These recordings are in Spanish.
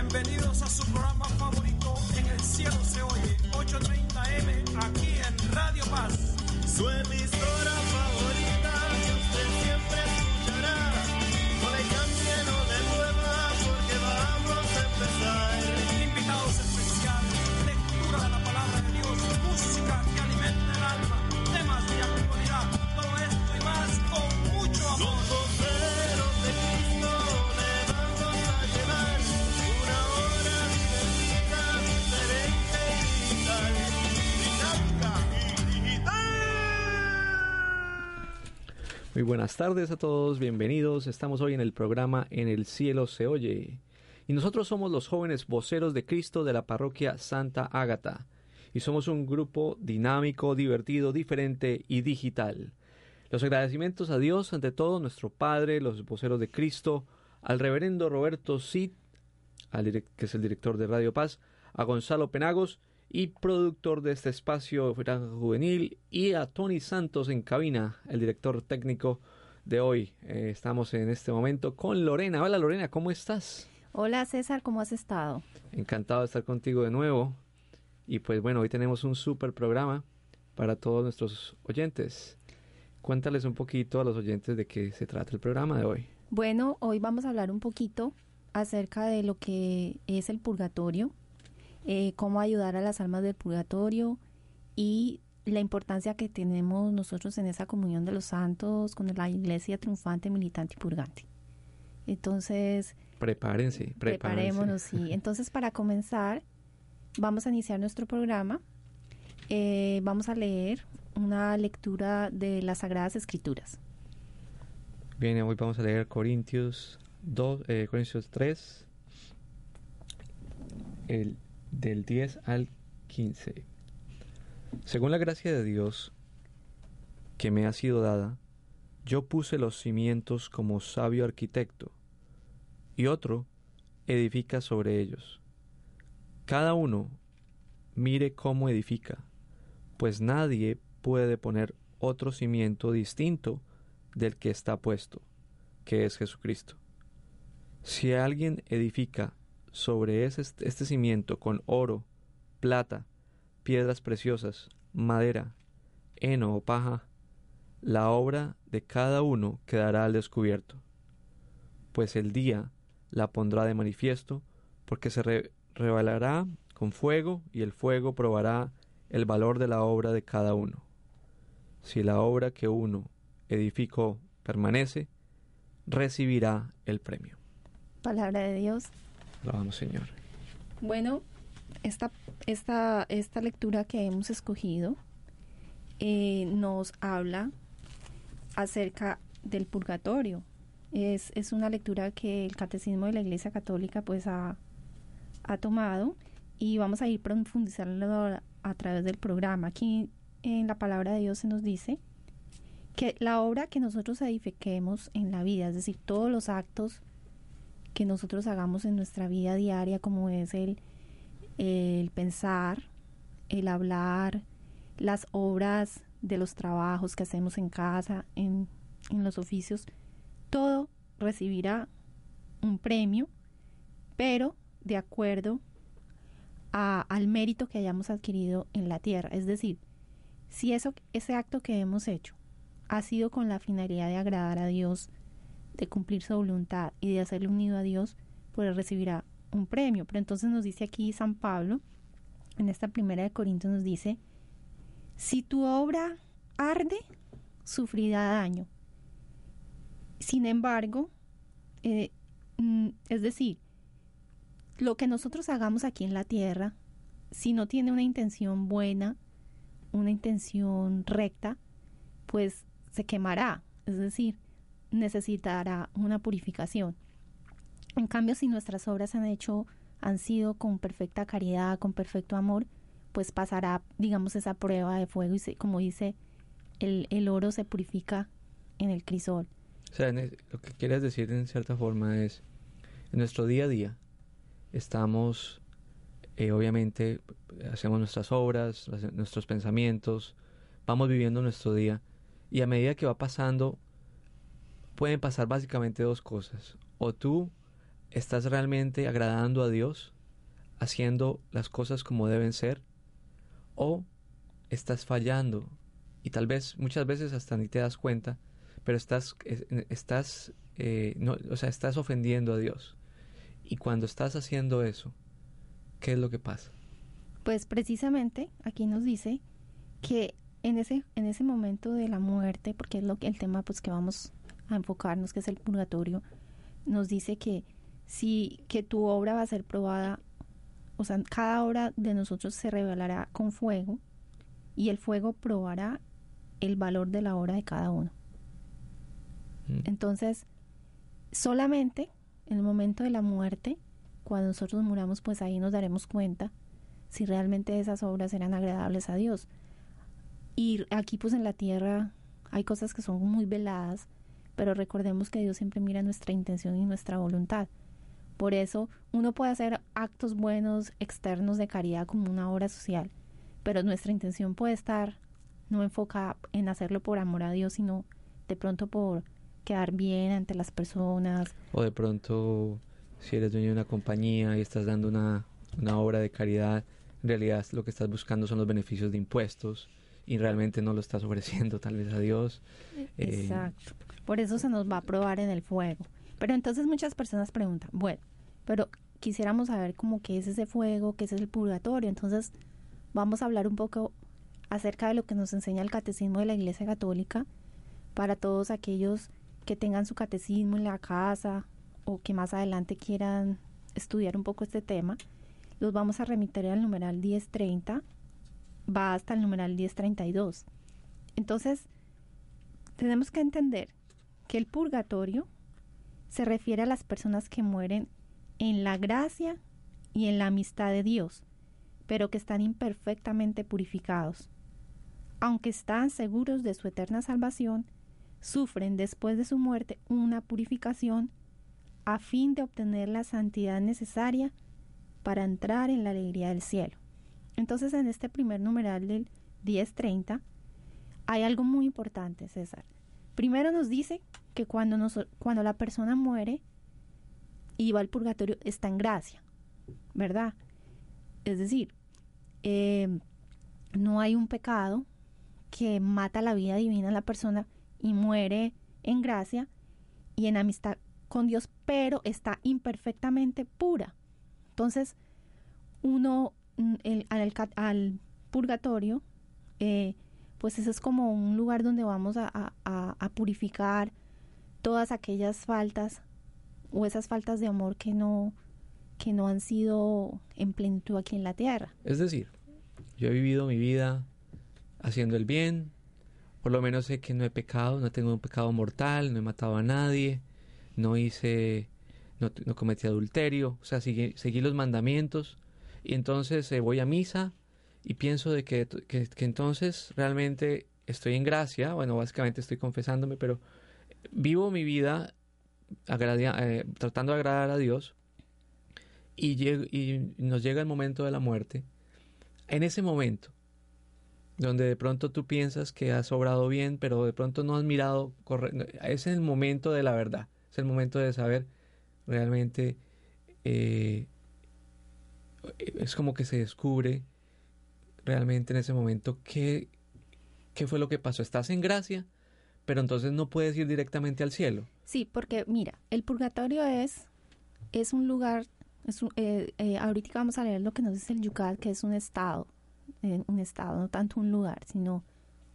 Bienvenidos a su programa favorito En el cielo se oye 8:30 M aquí en Radio Paz. Su emisora favorita Muy buenas tardes a todos, bienvenidos. Estamos hoy en el programa En el cielo se oye. Y nosotros somos los jóvenes voceros de Cristo de la parroquia Santa Ágata. Y somos un grupo dinámico, divertido, diferente y digital. Los agradecimientos a Dios, ante todo, nuestro Padre, los voceros de Cristo, al reverendo Roberto Cid, que es el director de Radio Paz, a Gonzalo Penagos y productor de este espacio Juvenil, y a Tony Santos en cabina, el director técnico de hoy. Eh, estamos en este momento con Lorena. Hola Lorena, ¿cómo estás? Hola César, ¿cómo has estado? Encantado de estar contigo de nuevo. Y pues bueno, hoy tenemos un super programa para todos nuestros oyentes. Cuéntales un poquito a los oyentes de qué se trata el programa de hoy. Bueno, hoy vamos a hablar un poquito acerca de lo que es el purgatorio, eh, cómo ayudar a las almas del purgatorio y la importancia que tenemos nosotros en esa comunión de los santos con la iglesia triunfante, militante y purgante. Entonces, Prepárense, prepárense. preparémonos, sí. Entonces, para comenzar, vamos a iniciar nuestro programa. Eh, vamos a leer una lectura de las Sagradas Escrituras. Bien, hoy vamos a leer Corintios 2, eh, Corintios 3, el, del 10 al 15. Según la gracia de Dios que me ha sido dada, yo puse los cimientos como sabio arquitecto, y otro edifica sobre ellos. Cada uno mire cómo edifica, pues nadie puede poner otro cimiento distinto del que está puesto, que es Jesucristo. Si alguien edifica sobre ese, este cimiento con oro, plata, piedras preciosas, madera, heno o paja, la obra de cada uno quedará al descubierto, pues el día la pondrá de manifiesto, porque se re- revelará con fuego y el fuego probará el valor de la obra de cada uno. Si la obra que uno edificó permanece, recibirá el premio. Palabra de Dios. Señor. Bueno, esta, esta, esta lectura que hemos escogido eh, nos habla acerca del purgatorio. Es, es una lectura que el Catecismo de la Iglesia Católica pues ha, ha tomado y vamos a ir profundizando a, a través del programa. Aquí en la palabra de Dios se nos dice que la obra que nosotros edifiquemos en la vida, es decir, todos los actos que nosotros hagamos en nuestra vida diaria, como es el, el pensar, el hablar, las obras de los trabajos que hacemos en casa, en, en los oficios, todo recibirá un premio, pero de acuerdo a- al mérito que hayamos adquirido en la tierra. Es decir, si eso, ese acto que hemos hecho ha sido con la finalidad de agradar a Dios, de cumplir su voluntad y de hacerle unido a Dios, pues recibirá un premio. Pero entonces nos dice aquí San Pablo, en esta primera de Corintios nos dice, si tu obra arde, sufrirá daño. Sin embargo, eh, mm, es decir, lo que nosotros hagamos aquí en la tierra, si no tiene una intención buena, una intención recta, pues se quemará, es decir, necesitará una purificación. En cambio, si nuestras obras han hecho, han sido con perfecta caridad, con perfecto amor, pues pasará, digamos, esa prueba de fuego y se- como dice, el, el oro se purifica en el crisol. O sea, lo que quieres decir en cierta forma es, en nuestro día a día estamos, eh, obviamente, hacemos nuestras obras, nuestros pensamientos, vamos viviendo nuestro día y a medida que va pasando, pueden pasar básicamente dos cosas. O tú ¿estás realmente agradando a Dios, haciendo las cosas como deben ser? ¿O estás fallando? Y tal vez muchas veces hasta ni te das cuenta, pero estás, estás, eh, no, o sea, estás ofendiendo a Dios. Y cuando estás haciendo eso, ¿qué es lo que pasa? Pues precisamente aquí nos dice que en ese, en ese momento de la muerte, porque es lo que el tema pues que vamos a enfocarnos, que es el purgatorio, nos dice que si que tu obra va a ser probada, o sea, cada obra de nosotros se revelará con fuego y el fuego probará el valor de la obra de cada uno. Mm. Entonces, solamente en el momento de la muerte, cuando nosotros muramos, pues ahí nos daremos cuenta si realmente esas obras eran agradables a Dios. Y aquí pues en la tierra hay cosas que son muy veladas, pero recordemos que Dios siempre mira nuestra intención y nuestra voluntad. Por eso uno puede hacer actos buenos externos de caridad como una obra social, pero nuestra intención puede estar no enfocada en hacerlo por amor a Dios, sino de pronto por quedar bien ante las personas. O de pronto, si eres dueño de una compañía y estás dando una, una obra de caridad, en realidad lo que estás buscando son los beneficios de impuestos y realmente no lo estás ofreciendo tal vez a Dios. Eh, Exacto. Por eso se nos va a probar en el fuego. Pero entonces muchas personas preguntan, bueno, pero quisiéramos saber cómo qué es ese fuego, qué es el purgatorio. Entonces vamos a hablar un poco acerca de lo que nos enseña el catecismo de la Iglesia Católica para todos aquellos que tengan su catecismo en la casa o que más adelante quieran estudiar un poco este tema. Los vamos a remitir al numeral 1030, va hasta el numeral 1032. Entonces, tenemos que entender que el purgatorio se refiere a las personas que mueren en la gracia y en la amistad de Dios, pero que están imperfectamente purificados. Aunque están seguros de su eterna salvación, sufren después de su muerte una purificación a fin de obtener la santidad necesaria para entrar en la alegría del cielo. Entonces, en este primer numeral del 1030 hay algo muy importante, César. Primero nos dice que cuando, nos, cuando la persona muere y va al purgatorio está en gracia, ¿verdad? Es decir, eh, no hay un pecado que mata la vida divina de la persona y muere en gracia y en amistad con Dios, pero está imperfectamente pura. Entonces, uno el, al, purgatorio, eh, pues ese es como un lugar donde vamos a, purificar todas aquellas faltas o esas faltas de amor que no que no han sido en plenitud aquí en la tierra. Es decir, yo he vivido mi vida haciendo el bien, por lo menos sé que no he pecado, no tengo un pecado mortal, no he matado a nadie, no hice, no, cometí adulterio, o sea, seguí los mandamientos y entonces eh, voy a misa y pienso de que, que, entonces realmente estoy en gracia, bueno, básicamente estoy confesándome, pero vivo mi vida eh, tratando de agradar a Dios y, y nos llega el momento de la muerte. En ese momento, donde de pronto tú piensas que has obrado bien, pero de pronto no has mirado. Es el momento de la verdad, es el momento de saber realmente, eh, es como que se descubre realmente en ese momento qué, qué fue lo que pasó. Estás en gracia, pero entonces no puedes ir directamente al cielo. Sí, porque mira, el purgatorio es, es un lugar, es un, eh, eh, ahorita vamos a leer lo que nos dice el Yucat, que es un estado en un estado, no tanto un lugar, sino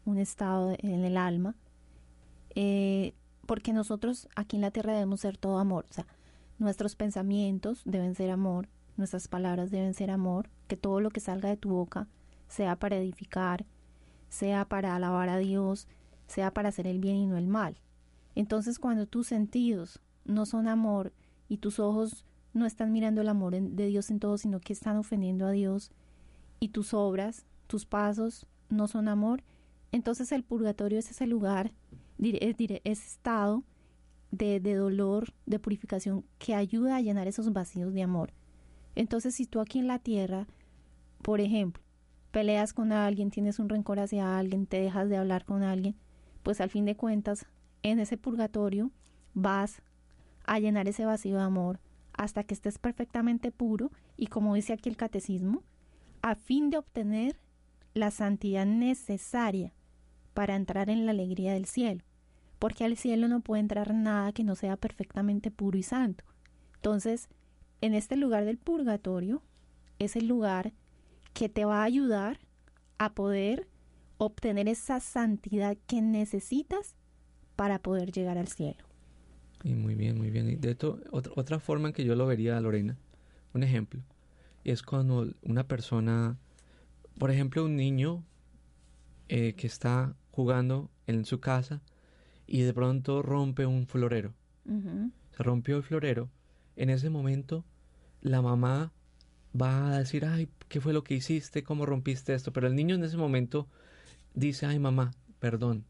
un estado en el alma, eh, porque nosotros aquí en la tierra debemos ser todo amor, o sea, nuestros pensamientos deben ser amor, nuestras palabras deben ser amor, que todo lo que salga de tu boca sea para edificar, sea para alabar a Dios, sea para hacer el bien y no el mal. Entonces cuando tus sentidos no son amor y tus ojos no están mirando el amor de Dios en todo, sino que están ofendiendo a Dios, y tus obras, tus pasos no son amor, entonces el purgatorio es ese lugar, ese estado de, de dolor, de purificación que ayuda a llenar esos vacíos de amor. Entonces si tú aquí en la tierra, por ejemplo, peleas con alguien, tienes un rencor hacia alguien, te dejas de hablar con alguien, pues al fin de cuentas, en ese purgatorio vas a llenar ese vacío de amor, hasta que estés perfectamente puro y como dice aquí el catecismo, a fin de obtener la santidad necesaria para entrar en la alegría del cielo, porque al cielo no puede entrar nada que no sea perfectamente puro y santo. Entonces, en este lugar del purgatorio es el lugar que te va a ayudar a poder obtener esa santidad que necesitas para poder llegar al cielo. Y muy bien, muy bien. Y de hecho, otra, otra forma en que yo lo vería, Lorena, un ejemplo, es cuando una persona, por ejemplo, un niño eh, que está jugando en su casa y de pronto rompe un florero. Se rompió el florero. En ese momento, la mamá va a decir, ay, ¿qué fue lo que hiciste? ¿Cómo rompiste esto? Pero el niño en ese momento dice, ay, mamá, perdón,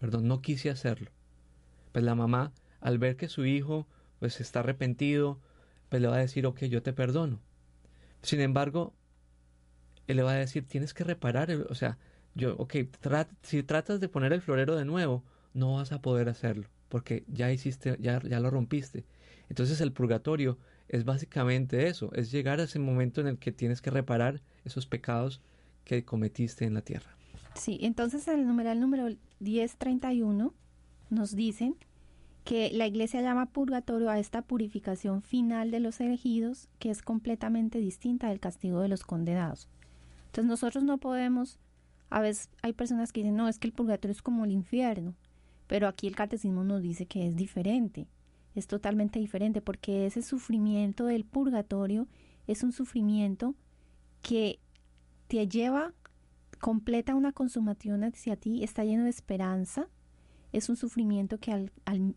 perdón, no quise hacerlo. Pues la mamá, al ver que su hijo pues está arrepentido, pues le va a decir, ok, yo te perdono. Sin embargo, él le va a decir, tienes que reparar, el- o sea, yo, ok, si tratas de poner el florero de nuevo, no vas a poder hacerlo, porque ya hiciste, ya, ya lo rompiste. Entonces el purgatorio es básicamente eso, es llegar a ese momento en el que tienes que reparar esos pecados que cometiste en la tierra. Sí, entonces en el numeral número 1031 nos dicen que la iglesia llama purgatorio a esta purificación final de los elegidos que es completamente distinta del castigo de los condenados. Entonces nosotros no podemos, a veces hay personas que dicen, no, es que el purgatorio es como el infierno, pero aquí el catecismo nos dice que es diferente, es totalmente diferente porque ese sufrimiento del purgatorio es un sufrimiento que te lleva completa una consumación hacia ti, está lleno de esperanza, es un sufrimiento que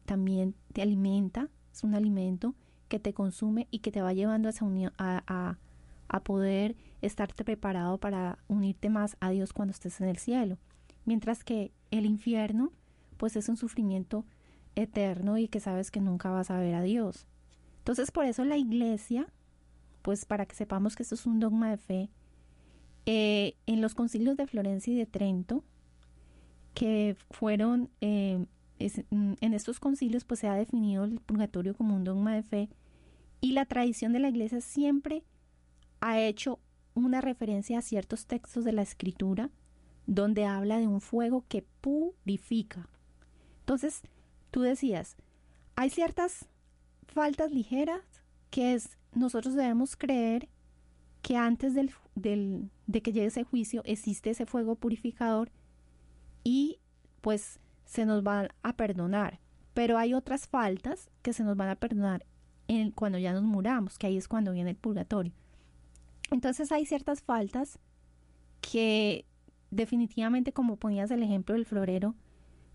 también te alimenta, es un alimento que te consume y que te va llevando a- a poder estarte preparado para unirte más a Dios cuando estés en el cielo. Mientras que el infierno, pues es un sufrimiento eterno y que sabes que nunca vas a ver a Dios. Entonces, por eso la iglesia, pues para que sepamos que esto es un dogma de fe, eh, en los concilios de Florencia y de Trento, que fueron, eh, mm, en estos concilios pues se ha definido el purgatorio como un dogma de fe y la tradición de la iglesia siempre ha hecho una referencia a ciertos textos de la escritura donde habla de un fuego que purifica. Entonces, tú decías, hay ciertas faltas ligeras que es, nosotros debemos creer que antes del, del- de que llegue ese juicio existe ese fuego purificador y pues se nos van a perdonar. Pero hay otras faltas que se nos van a perdonar en, cuando ya nos muramos, que ahí es cuando viene el purgatorio. Entonces hay ciertas faltas que definitivamente, como ponías el ejemplo del florero,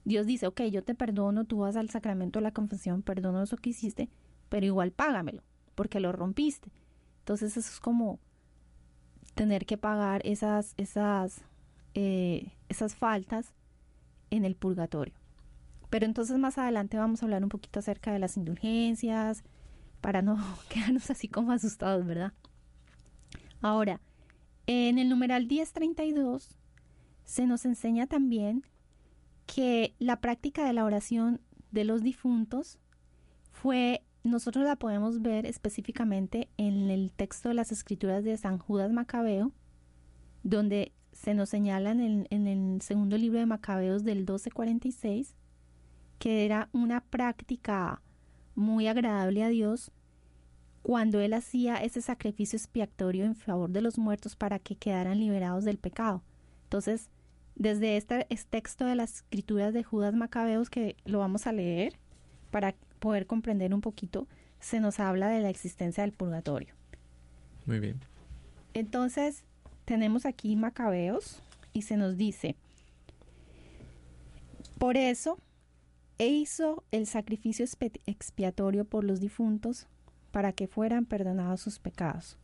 Dios dice, ok, yo te perdono, tú vas al sacramento de la confesión, perdono eso que hiciste, pero igual págamelo, porque lo rompiste. Entonces eso es como tener que pagar esas, esas, eh, esas faltas en el purgatorio. Pero entonces más adelante vamos a hablar un poquito acerca de las indulgencias, para no quedarnos así como asustados, ¿verdad? Ahora, en el numeral 1032 se nos enseña también que la práctica de la oración de los difuntos fue, nosotros la podemos ver específicamente en el texto de las escrituras de San Judas Macabeo, donde se nos señala en el, en el segundo libro de Macabeos del 1246, que era una práctica muy agradable a Dios cuando él hacía ese sacrificio expiatorio en favor de los muertos para que quedaran liberados del pecado. Entonces, desde este, este texto de las escrituras de Judas Macabeos que lo vamos a leer para poder comprender un poquito, se nos habla de la existencia del purgatorio. Muy bien. Entonces, tenemos aquí Macabeos y se nos dice, por eso e hizo el sacrificio expi- expiatorio por los difuntos para que fueran perdonados sus pecados.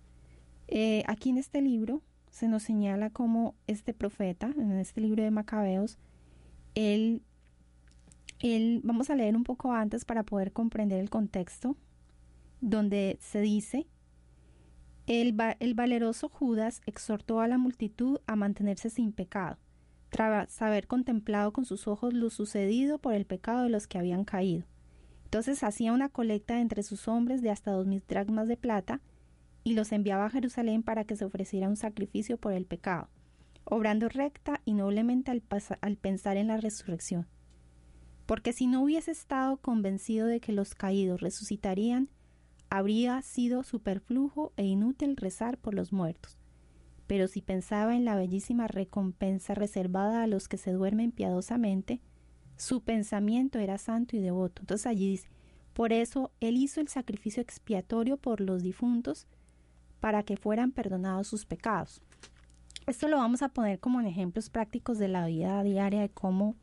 Eh, aquí en este libro se nos señala cómo este profeta, en este libro de Macabeos, él, él, vamos a leer un poco antes para poder comprender el contexto, donde se dice, el, el valeroso Judas exhortó a la multitud a mantenerse sin pecado, tras haber contemplado con sus ojos lo sucedido por el pecado de los que habían caído. Entonces hacía una colecta entre sus hombres de hasta dos mil dracmas de plata y los enviaba a Jerusalén para que se ofreciera un sacrificio por el pecado, obrando recta y noblemente al, pensar en la resurrección. Porque si no hubiese estado convencido de que los caídos resucitarían, habría sido superflujo e inútil rezar por los muertos. Pero si pensaba en la bellísima recompensa reservada a los que se duermen piadosamente, su pensamiento era santo y devoto. Entonces allí dice, por eso él hizo el sacrificio expiatorio por los difuntos para que fueran perdonados sus pecados. Esto lo vamos a poner como en ejemplos prácticos de la vida diaria de cómo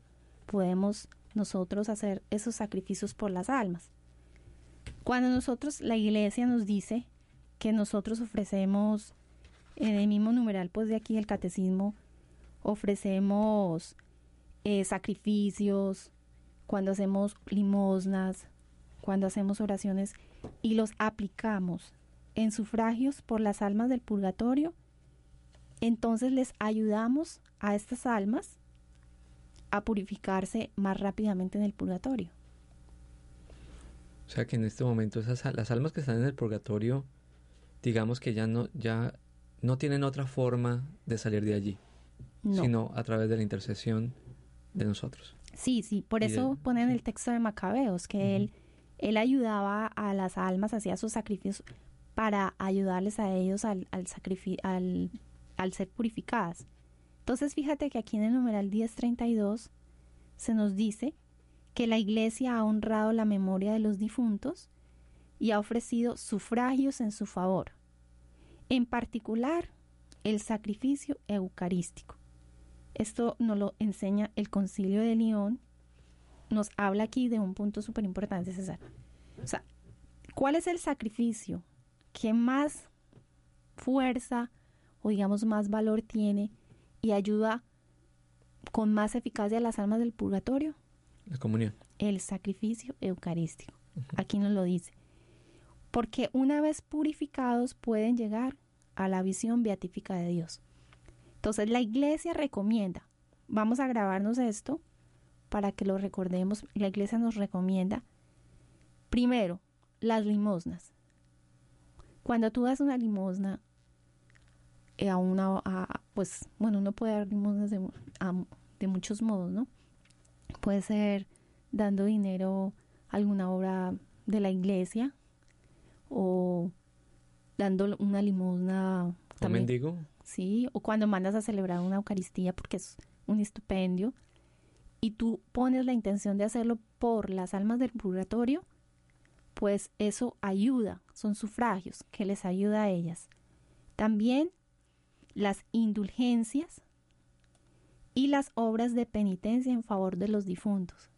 podemos nosotros hacer esos sacrificios por las almas. Cuando nosotros, la iglesia nos dice que nosotros ofrecemos, en el mismo numeral pues de aquí el catecismo, ofrecemos eh, sacrificios, cuando hacemos limosnas, cuando hacemos oraciones y los aplicamos en sufragios por las almas del purgatorio, entonces les ayudamos a estas almas a purificarse más rápidamente en el purgatorio. O sea que en este momento esas, las almas que están en el purgatorio, digamos que ya no, ya no tienen otra forma de salir de allí, sino a través de la intercesión de nosotros. Sí, sí, por eso ponen el texto de Macabeos, que él, él ayudaba a las almas, hacía sus sacrificios para ayudarles a ellos al, al, al, al ser purificadas. Entonces fíjate que aquí en el numeral 1032 se nos dice que la Iglesia ha honrado la memoria de los difuntos y ha ofrecido sufragios en su favor, en particular el sacrificio eucarístico. Esto nos lo enseña el concilio de León. Nos habla aquí de un punto súper importante, César. O sea, ¿cuál es el sacrificio que más fuerza o digamos más valor tiene y ayuda con más eficacia a las almas del purgatorio? La comunión. El sacrificio eucarístico. Aquí nos lo dice. Porque una vez purificados pueden llegar a la visión beatífica de Dios. Entonces la iglesia recomienda, vamos a grabarnos esto para que lo recordemos, la iglesia nos recomienda, primero, las limosnas. Cuando tú das una limosna eh, a una, pues bueno, uno puede dar limosnas de, de muchos modos, ¿no? Puede ser dando dinero a alguna obra de la iglesia o dando una limosna. También, mendigo? ¿sí? O cuando mandas a celebrar una Eucaristía porque es un estupendio y tú pones la intención de hacerlo por las almas del purgatorio, pues eso ayuda, son sufragios que les ayuda a ellas. También las indulgencias y las obras de penitencia en favor de los difuntos.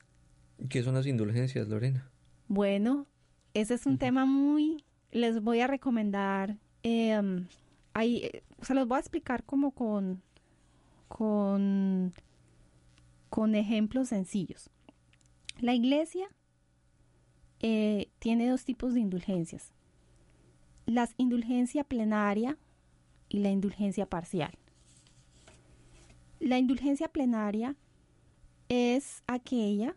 ¿Qué son las indulgencias, Lorena? Bueno, ese es un tema muy... Les voy a recomendar eh, eh, se los voy a explicar como con, con, con ejemplos sencillos. La iglesia eh, tiene dos tipos de indulgencias. La indulgencia plenaria y la indulgencia parcial. La indulgencia plenaria es aquella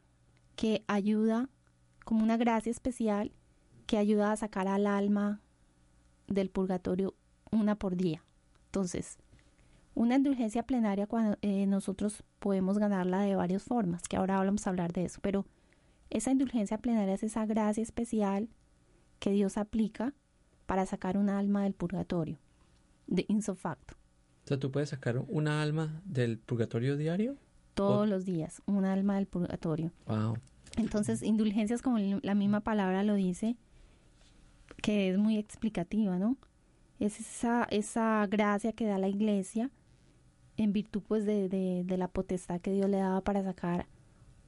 que ayuda como una gracia especial que ayuda a sacar al alma del purgatorio una por día. Entonces, una indulgencia plenaria cuando eh, nosotros podemos ganarla de varias formas, que ahora vamos a hablar de eso, pero esa indulgencia plenaria es esa gracia especial que Dios aplica para sacar un alma del purgatorio, de insofacto. O sea, ¿tú puedes sacar una alma del purgatorio diario? Todos los días, un alma del purgatorio. Wow. Entonces, indulgencias, como la misma palabra lo dice, que es muy explicativa, ¿no? es esa, esa gracia que da la iglesia en virtud pues de, de, la potestad que Dios le daba para sacar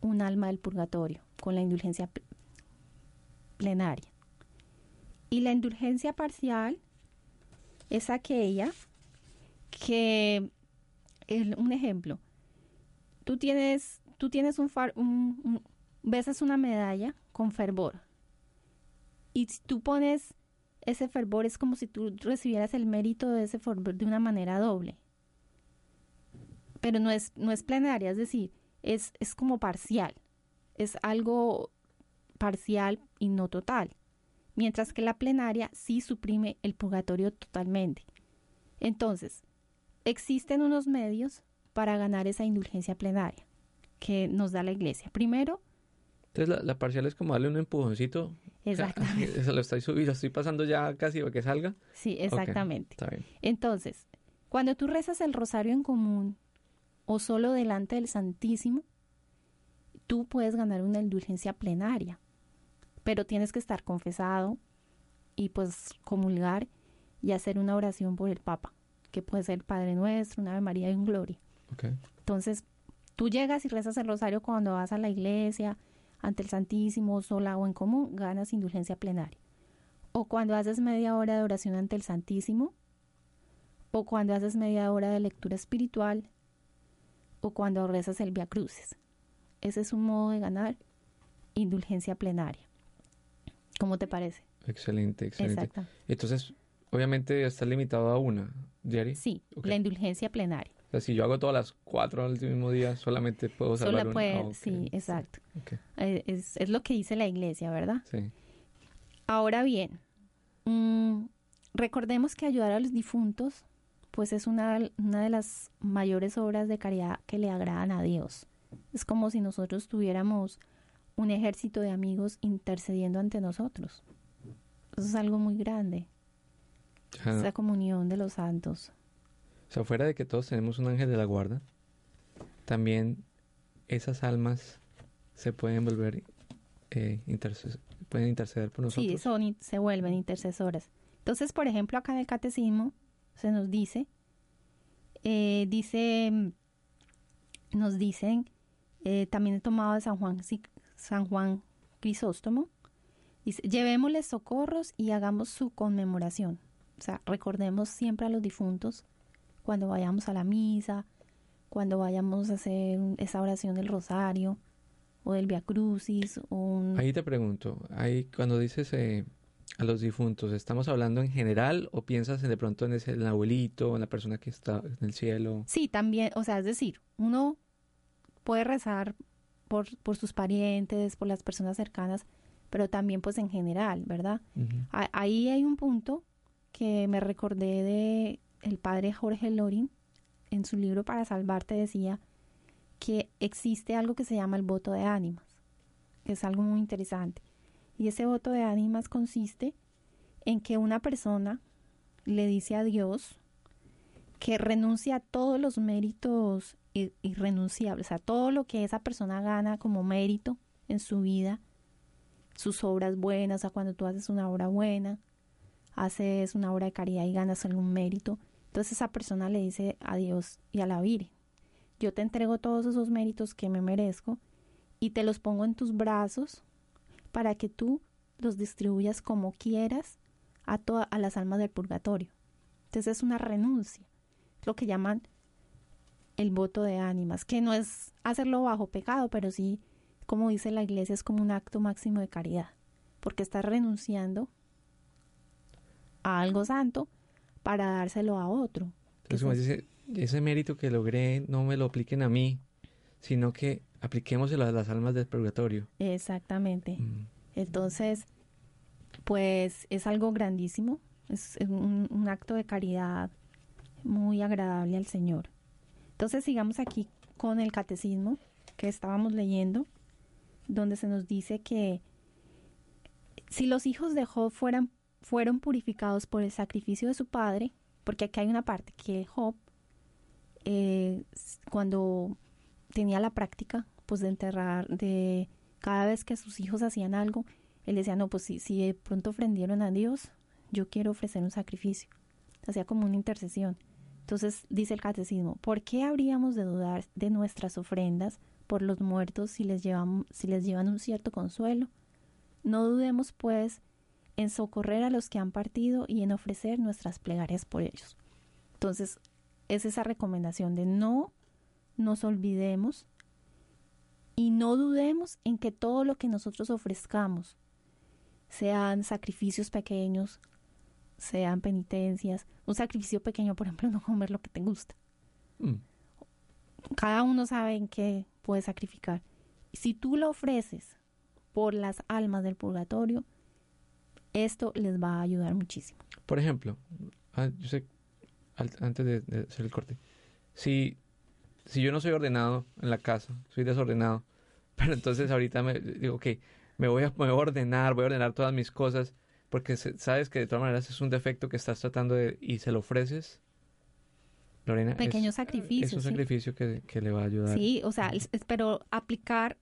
un alma del purgatorio con la indulgencia plenaria. Y la indulgencia parcial es aquella que, un ejemplo, tú tienes, tú tienes un, far, un, besas una medalla con fervor y si tú pones ese fervor es como si tú recibieras el mérito de ese fervor de una manera doble. Pero no es, no es plenaria, es decir, es, es como parcial. Es algo parcial y no total, mientras que la plenaria sí suprime el purgatorio totalmente. Entonces, existen unos medios para ganar esa indulgencia plenaria que nos da la iglesia. Primero, Entonces la, la parcial es como darle un empujoncito. Exactamente. Lo estoy subiendo, estoy pasando ya casi para que salga. sí, exactamente. está bien. Entonces, cuando tú rezas el rosario en común o solo delante del Santísimo, tú puedes ganar una indulgencia plenaria, pero tienes que estar confesado y pues comulgar y hacer una oración por el Papa, que puede ser Padre Nuestro, una Ave María y un Gloria. Ok. Entonces, tú llegas y rezas el rosario cuando vas a la iglesia, ante el Santísimo, sola o en común, ganas indulgencia plenaria. O cuando haces media hora de oración ante el Santísimo, o cuando haces media hora de lectura espiritual, o cuando rezas el Via Crucis. Ese es un modo de ganar indulgencia plenaria. ¿Cómo te parece? Excelente, excelente. Exacto. Entonces, obviamente está limitado a una, Jerry. Sí, la indulgencia plenaria. O sea, si yo hago todas las cuatro al mismo día, solamente puedo salvar Solo una. puede, Ah, sí, exacto. Eh, Es, es lo que dice la iglesia, ¿verdad? sí. Ahora bien, mm, recordemos que ayudar a los difuntos, pues es una, una de las mayores obras de caridad que le agradan a Dios. Es como si nosotros tuviéramos un ejército de amigos intercediendo ante nosotros. Eso es algo muy grande, Ya, esa comunión de los santos. O sea, fuera de que todos tenemos un ángel de la guarda, también esas almas se pueden volver, eh, pueden interceder por nosotros. Sí, son, se vuelven intercesoras. Entonces, por ejemplo, acá en el catecismo se nos dice, eh, dice, nos dicen, eh, también he tomado de San Juan, San Juan Crisóstomo, dice, llevémosles socorros y hagamos su conmemoración. O sea, recordemos siempre a los difuntos cuando vayamos a la misa, cuando vayamos a hacer esa oración del rosario o del Via Crucis o un... Ahí te pregunto, ahí cuando dices eh, a los difuntos, ¿estamos hablando en general o piensas en- de pronto en ese en el abuelito, en la persona que está en el cielo? Sí, también, o sea, es decir, uno puede rezar por, por sus parientes, por las personas cercanas, pero también pues en general, ¿verdad? Ahí hay un punto que me recordé de el padre Jorge Lorin, en su libro Para Salvarte decía que existe algo que se llama el voto de ánimas, que es algo muy interesante. Y ese voto de ánimas consiste en que una persona le dice a Dios que renuncia a todos los méritos ir- irrenunciables, a todo lo que esa persona gana como mérito en su vida, sus obras buenas, o sea, cuando tú haces una obra buena, haces una obra de caridad y ganas algún mérito, entonces esa persona le dice a Dios y a la Virgen, yo te entrego todos esos méritos que me merezco y te los pongo en tus brazos para que tú los distribuyas como quieras a, toda, a las almas del purgatorio. Entonces es una renuncia, lo que llaman el voto de ánimas, que no es hacerlo bajo pecado, pero sí, como dice la iglesia, es como un acto máximo de caridad, porque estás renunciando a algo santo para dárselo a otro. Entonces, como dice, ese mérito que logré no me lo apliquen a mí, sino que apliquémoselo a las almas del purgatorio. Exactamente. Mm. Entonces, pues es algo grandísimo, es un, un acto de caridad muy agradable al Señor. Entonces, sigamos aquí con el catecismo que estábamos leyendo, donde se nos dice que si los hijos de Job fueran, fueron purificados por el sacrificio de su padre, porque aquí hay una parte que Job, eh, cuando tenía la práctica, pues de enterrar, de cada vez que sus hijos hacían algo, él decía, no, pues si, si de pronto ofrendieron a Dios, yo quiero ofrecer un sacrificio. Hacía como una intercesión. Entonces dice el catecismo, ¿por qué habríamos de dudar de nuestras ofrendas por los muertos si les llevan, si les llevan un cierto consuelo? No dudemos, pues, en socorrer a los que han partido y en ofrecer nuestras plegarias por ellos. Entonces, es esa recomendación de no nos olvidemos y no dudemos en que todo lo que nosotros ofrezcamos, sean sacrificios pequeños, sean penitencias, un sacrificio pequeño, por ejemplo, no comer lo que te gusta. Mm. Cada uno sabe en qué puede sacrificar. Si tú lo ofreces por las almas del purgatorio, esto les va a ayudar muchísimo. Por ejemplo, ah, yo sé, antes de, de hacer el corte, si, si yo no soy ordenado en la casa, soy desordenado, pero entonces ahorita me digo, ok, me voy, a, me voy a ordenar, voy a ordenar todas mis cosas, porque sabes que de todas maneras es un defecto que estás tratando de, y se lo ofreces, Lorena. es- Pequeño Es, sacrificio. un ¿sí? sacrificio que, que le va a ayudar. Sí, o sea, es- es- pero aplicar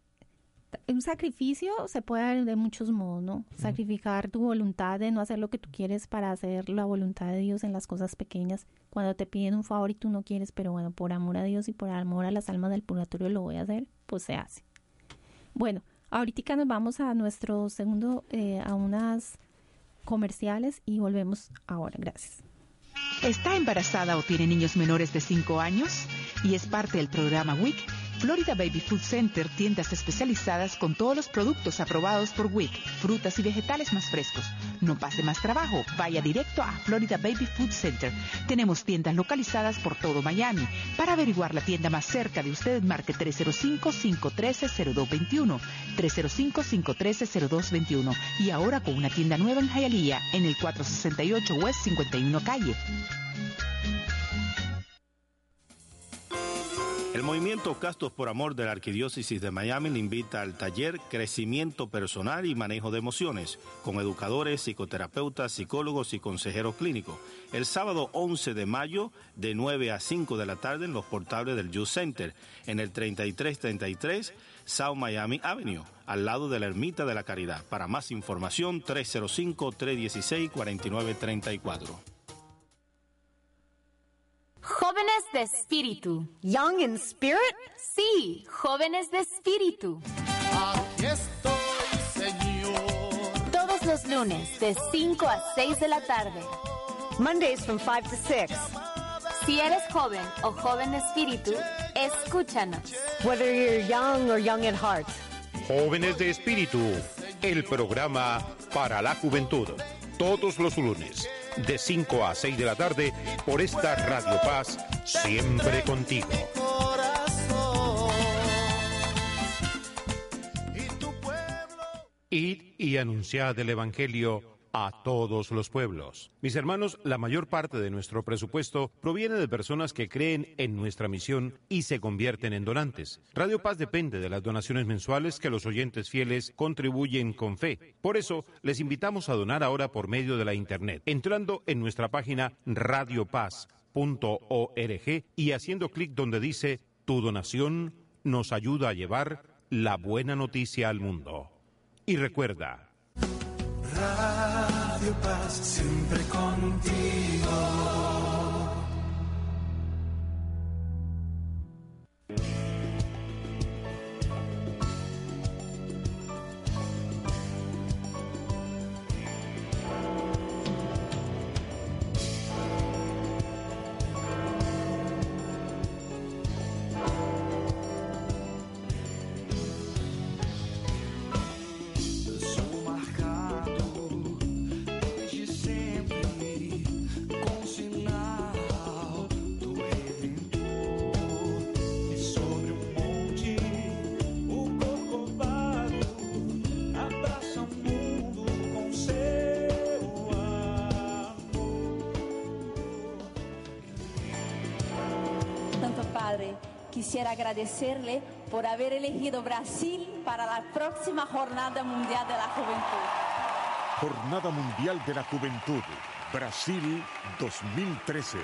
un sacrificio se puede dar de muchos modos, ¿no? Sacrificar tu voluntad de no hacer lo que tú quieres para hacer la voluntad de Dios en las cosas pequeñas. Cuando te piden un favor y tú no quieres, pero bueno, por amor a Dios y por amor a las almas del purgatorio lo voy a hacer, pues se hace. Bueno, ahorita nos vamos a nuestro segundo, eh, a unas comerciales y volvemos ahora. Gracias. ¿Está embarazada o tiene niños menores de 5 años? Y es parte del programa WIC. Florida Baby Food Center, tiendas especializadas con todos los productos aprobados por WIC, frutas y vegetales más frescos. No pase más trabajo, vaya directo a Florida Baby Food Center. Tenemos tiendas localizadas por todo Miami. Para averiguar la tienda más cerca de usted, marque 305-513-0221. 305-513-0221. Y ahora con una tienda nueva en Hialeah, en el 468 West 51 Calle. El movimiento Castos por Amor de la Arquidiócesis de Miami le invita al taller Crecimiento Personal y Manejo de Emociones con educadores, psicoterapeutas, psicólogos y consejeros clínicos. El sábado 11 de mayo de 9 a 5 de la tarde en los portables del Youth Center en el 3333 South Miami Avenue, al lado de la Ermita de la Caridad. Para más información 305-316-4934. Jóvenes de espíritu. Young in spirit? Sí, jóvenes de espíritu. Aquí estoy, Señor. Todos los lunes de 5 a 6 de la tarde. Mondays from 5 to 6. Si eres joven o joven de espíritu, escúchanos. Whether you're young or young at heart. Jóvenes de Espíritu, el programa para la juventud. Todos los lunes, de 5 a 6 de la tarde, por esta Radio Paz, siempre contigo. Id y anunciad el Evangelio a todos los pueblos. Mis hermanos, la mayor parte de nuestro presupuesto proviene de personas que creen en nuestra misión y se convierten en donantes. Radio Paz depende de las donaciones mensuales que los oyentes fieles contribuyen con fe. Por eso, les invitamos a donar ahora por medio de la Internet, entrando en nuestra página radiopaz.org y haciendo clic donde dice Tu donación nos ayuda a llevar la buena noticia al mundo. Y recuerda, Radio Paz, siempre contigo. Agradecerle por haber elegido Brasil para la próxima Jornada Mundial de la Juventud. Jornada Mundial de la Juventud, Brasil 2013.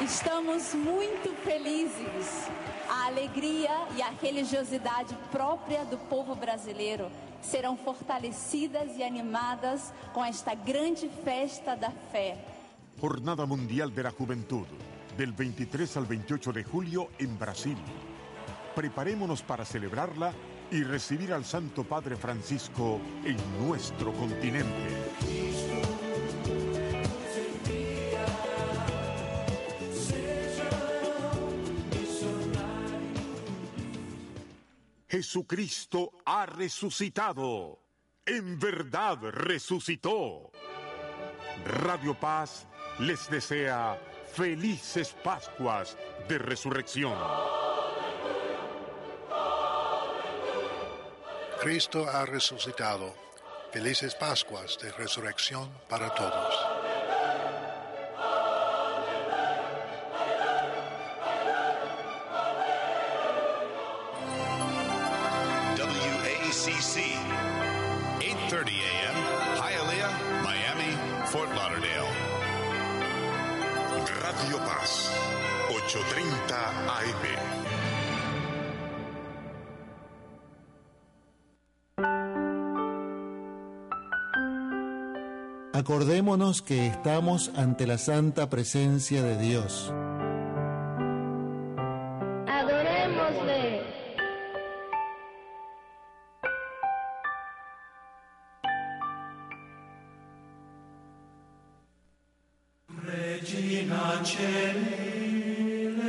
Estamos muito felizes. A alegria e a religiosidade própria do povo brasileiro serão fortalecidas e animadas com esta grande festa da fé. Jornada Mundial de la Juventud, del 23 al 28 de julio en Brasil. Preparémonos para celebrarla y recibir al Santo Padre Francisco en nuestro continente. Jesucristo ha resucitado. En verdad resucitó. Radio Paz les desea felices Pascuas de Resurrección. Cristo ha resucitado. Felices Pascuas de Resurrección para todos. Acordémonos que estamos ante la santa presencia de Dios. Adorémosle. Regina Celi,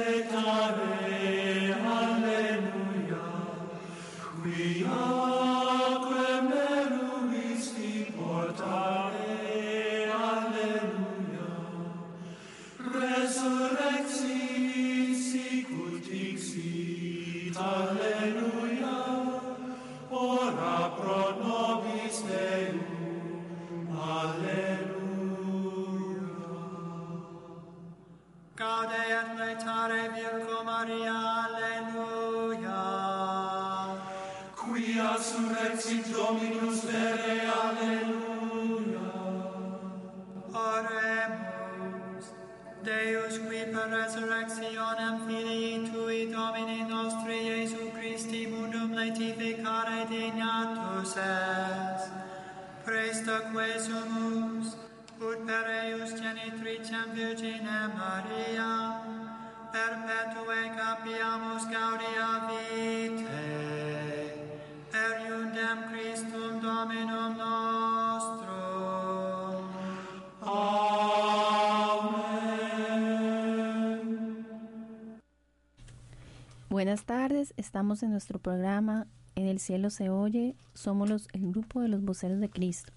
Buenas tardes, estamos en nuestro programa En el cielo se oye, somos el grupo de los voceros de Cristo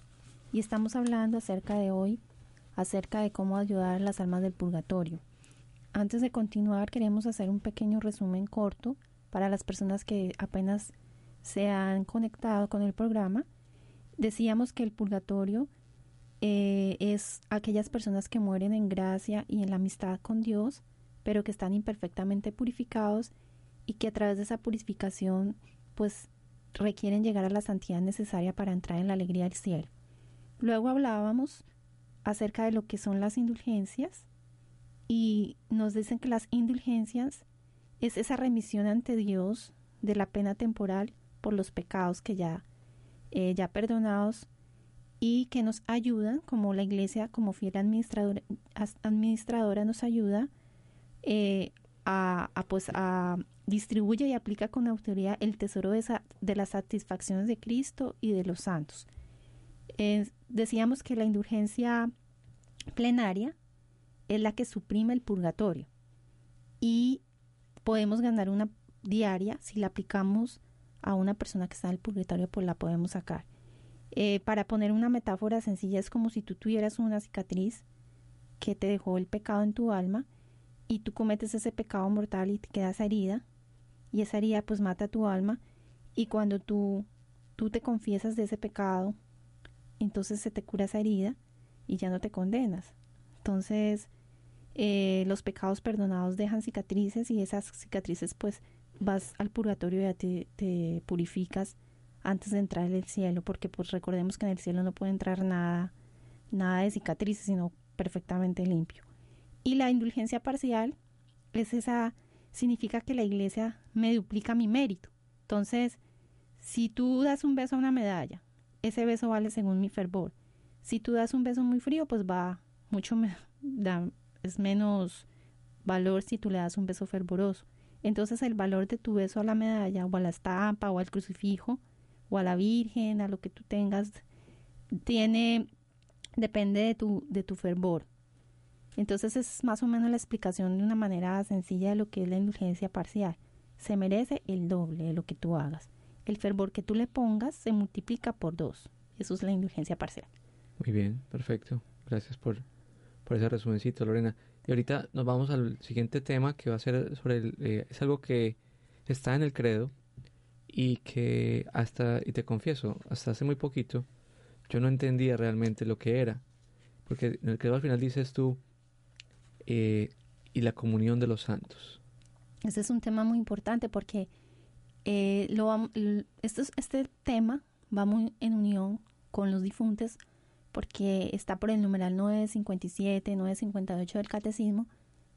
y estamos hablando acerca de hoy, acerca de cómo ayudar a las almas del purgatorio. Antes de continuar queremos hacer un pequeño resumen corto para las personas que apenas se han conectado con el programa. Decíamos que el purgatorio eh, es aquellas personas que mueren en gracia y en la amistad con Dios, pero que están imperfectamente purificados y que a través de esa purificación pues requieren llegar a la santidad necesaria para entrar en la alegría del cielo. Luego hablábamos acerca de lo que son las indulgencias y nos dicen que las indulgencias es esa remisión ante Dios de la pena temporal por los pecados que ya, eh, ya perdonados y que nos ayudan, como la iglesia, como fiel administradora, nos ayuda eh, a, pues, a distribuye y aplica con autoridad el tesoro de, de las satisfacciones de Cristo y de los santos. Eh, decíamos que la indulgencia plenaria es la que suprime el purgatorio y podemos ganar una diaria si la aplicamos a una persona que está en el purgatorio, pues la podemos sacar. Eh, para poner una metáfora sencilla, es como si tú tuvieras una cicatriz que te dejó el pecado en tu alma y tú cometes ese pecado mortal y te quedas herida y esa herida pues mata tu alma y cuando tú, tú te confiesas de ese pecado, entonces se te cura esa herida y ya no te condenas. Entonces eh, los pecados perdonados dejan cicatrices y esas cicatrices pues vas al purgatorio y ya te, te purificas antes de entrar en el cielo, porque pues recordemos que en el cielo no puede entrar nada, nada de cicatrices, sino perfectamente limpio. Y la indulgencia parcial es esa, significa que la iglesia me duplica mi mérito. Entonces, si tú das un beso a una medalla, ese beso vale según mi fervor. Si tú das un beso muy frío, pues va mucho, me, da, es menos valor si tú le das un beso fervoroso. Entonces el valor de tu beso a la medalla o a la estampa o al crucifijo o a la Virgen, a lo que tú tengas, tiene, depende de tu, de tu fervor. Entonces es más o menos la explicación de una manera sencilla de lo que es la indulgencia parcial. Se merece el doble de lo que tú hagas. El fervor que tú le pongas se multiplica por dos. Eso es la indulgencia parcial. Muy bien, perfecto. Gracias por, por ese resumencito, Lorena. Y ahorita nos vamos al siguiente tema que va a ser sobre el, eh, es algo que está en el credo y que hasta, y te confieso, hasta hace muy poquito, yo no entendía realmente lo que era. Porque en el credo al final dices tú, eh, y la comunión de los santos. Ese es un tema muy importante porque eh, lo, esto es- este tema va muy en unión con los difuntos porque está por el numeral 957, 958 del catecismo,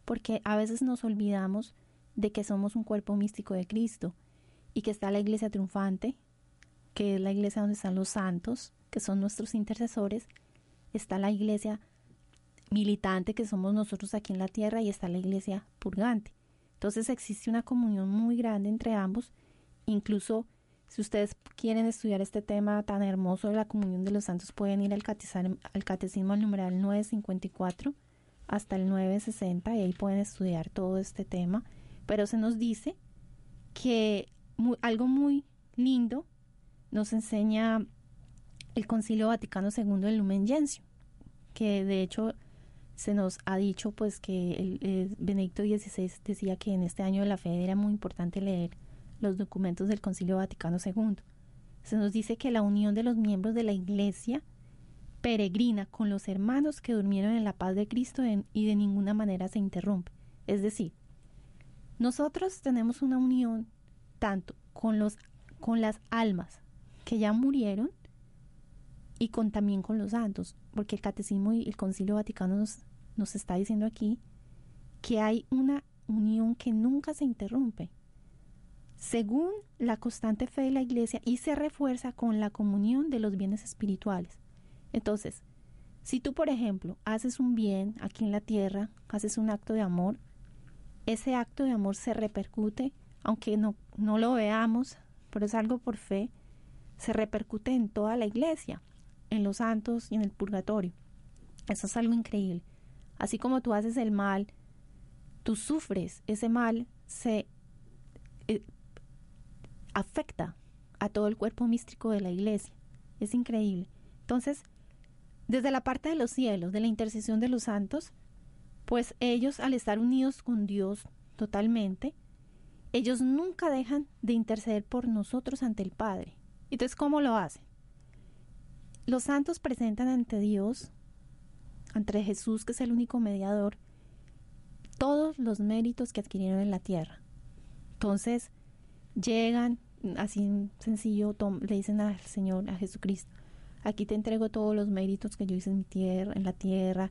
porque a veces nos olvidamos de que somos un cuerpo místico de Cristo y que está la iglesia triunfante, que es la iglesia donde están los santos, que son nuestros intercesores, está la iglesia militante que somos nosotros aquí en la tierra y está la iglesia purgante. Entonces existe una comunión muy grande entre ambos. Incluso si ustedes quieren estudiar este tema tan hermoso de la comunión de los santos, pueden ir al, catizar- al catecismo al numeral 954 hasta el 960 y ahí pueden estudiar todo este tema. Pero se nos dice que algo muy lindo nos enseña el Concilio Vaticano II del Lumen Gentium, que de hecho se nos ha dicho pues que el, Benedicto XVI decía que en este año de la fe era muy importante leer los documentos del Concilio Vaticano II. Se nos dice que la unión de los miembros de la Iglesia peregrina con los hermanos que durmieron en la paz de Cristo y de ninguna manera se interrumpe. Es decir, nosotros tenemos una unión tanto con los con las almas que ya murieron y con también con los santos, porque el catecismo y el Concilio Vaticano nos, nos está diciendo aquí que hay una unión que nunca se interrumpe, según la constante fe de la Iglesia y se refuerza con la comunión de los bienes espirituales. Entonces, si tú, por ejemplo, haces un bien aquí en la tierra, haces un acto de amor, ese acto de amor se repercute, aunque no, no lo veamos, pero es algo por fe, se repercute en toda la iglesia, en los santos y en el purgatorio. Eso es algo increíble. Así como tú haces el mal, tú sufres, ese mal se eh, afecta a todo el cuerpo místico de la iglesia. Es increíble. Entonces, desde la parte de los cielos, de la intercesión de los santos, pues ellos al estar unidos con Dios totalmente, ellos nunca dejan de interceder por nosotros ante el Padre. Entonces, ¿cómo lo hacen? Los santos presentan ante Dios, ante Jesús, que es el único mediador, todos los méritos que adquirieron en la tierra. Entonces, llegan, así sencillo, le dicen al Señor, a Jesucristo, aquí te entrego todos los méritos que yo hice en mi tierra, en la tierra,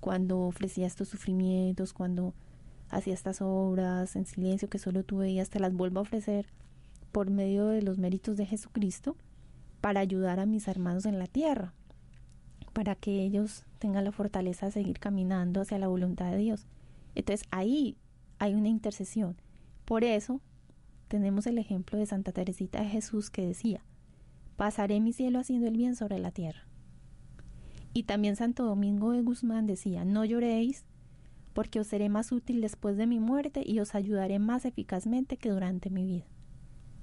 cuando ofrecía estos sufrimientos, cuando hacía estas obras en silencio que solo tú veías, te las vuelvo a ofrecer por medio de los méritos de Jesucristo para ayudar a mis hermanos en la tierra, para que ellos tengan la fortaleza de seguir caminando hacia la voluntad de Dios. Entonces ahí hay una intercesión. Por eso tenemos el ejemplo de Santa Teresita de Jesús que decía, pasaré mi cielo haciendo el bien sobre la tierra. Y también Santo Domingo de Guzmán decía, no lloréis, porque os seré más útil después de mi muerte y os ayudaré más eficazmente que durante mi vida.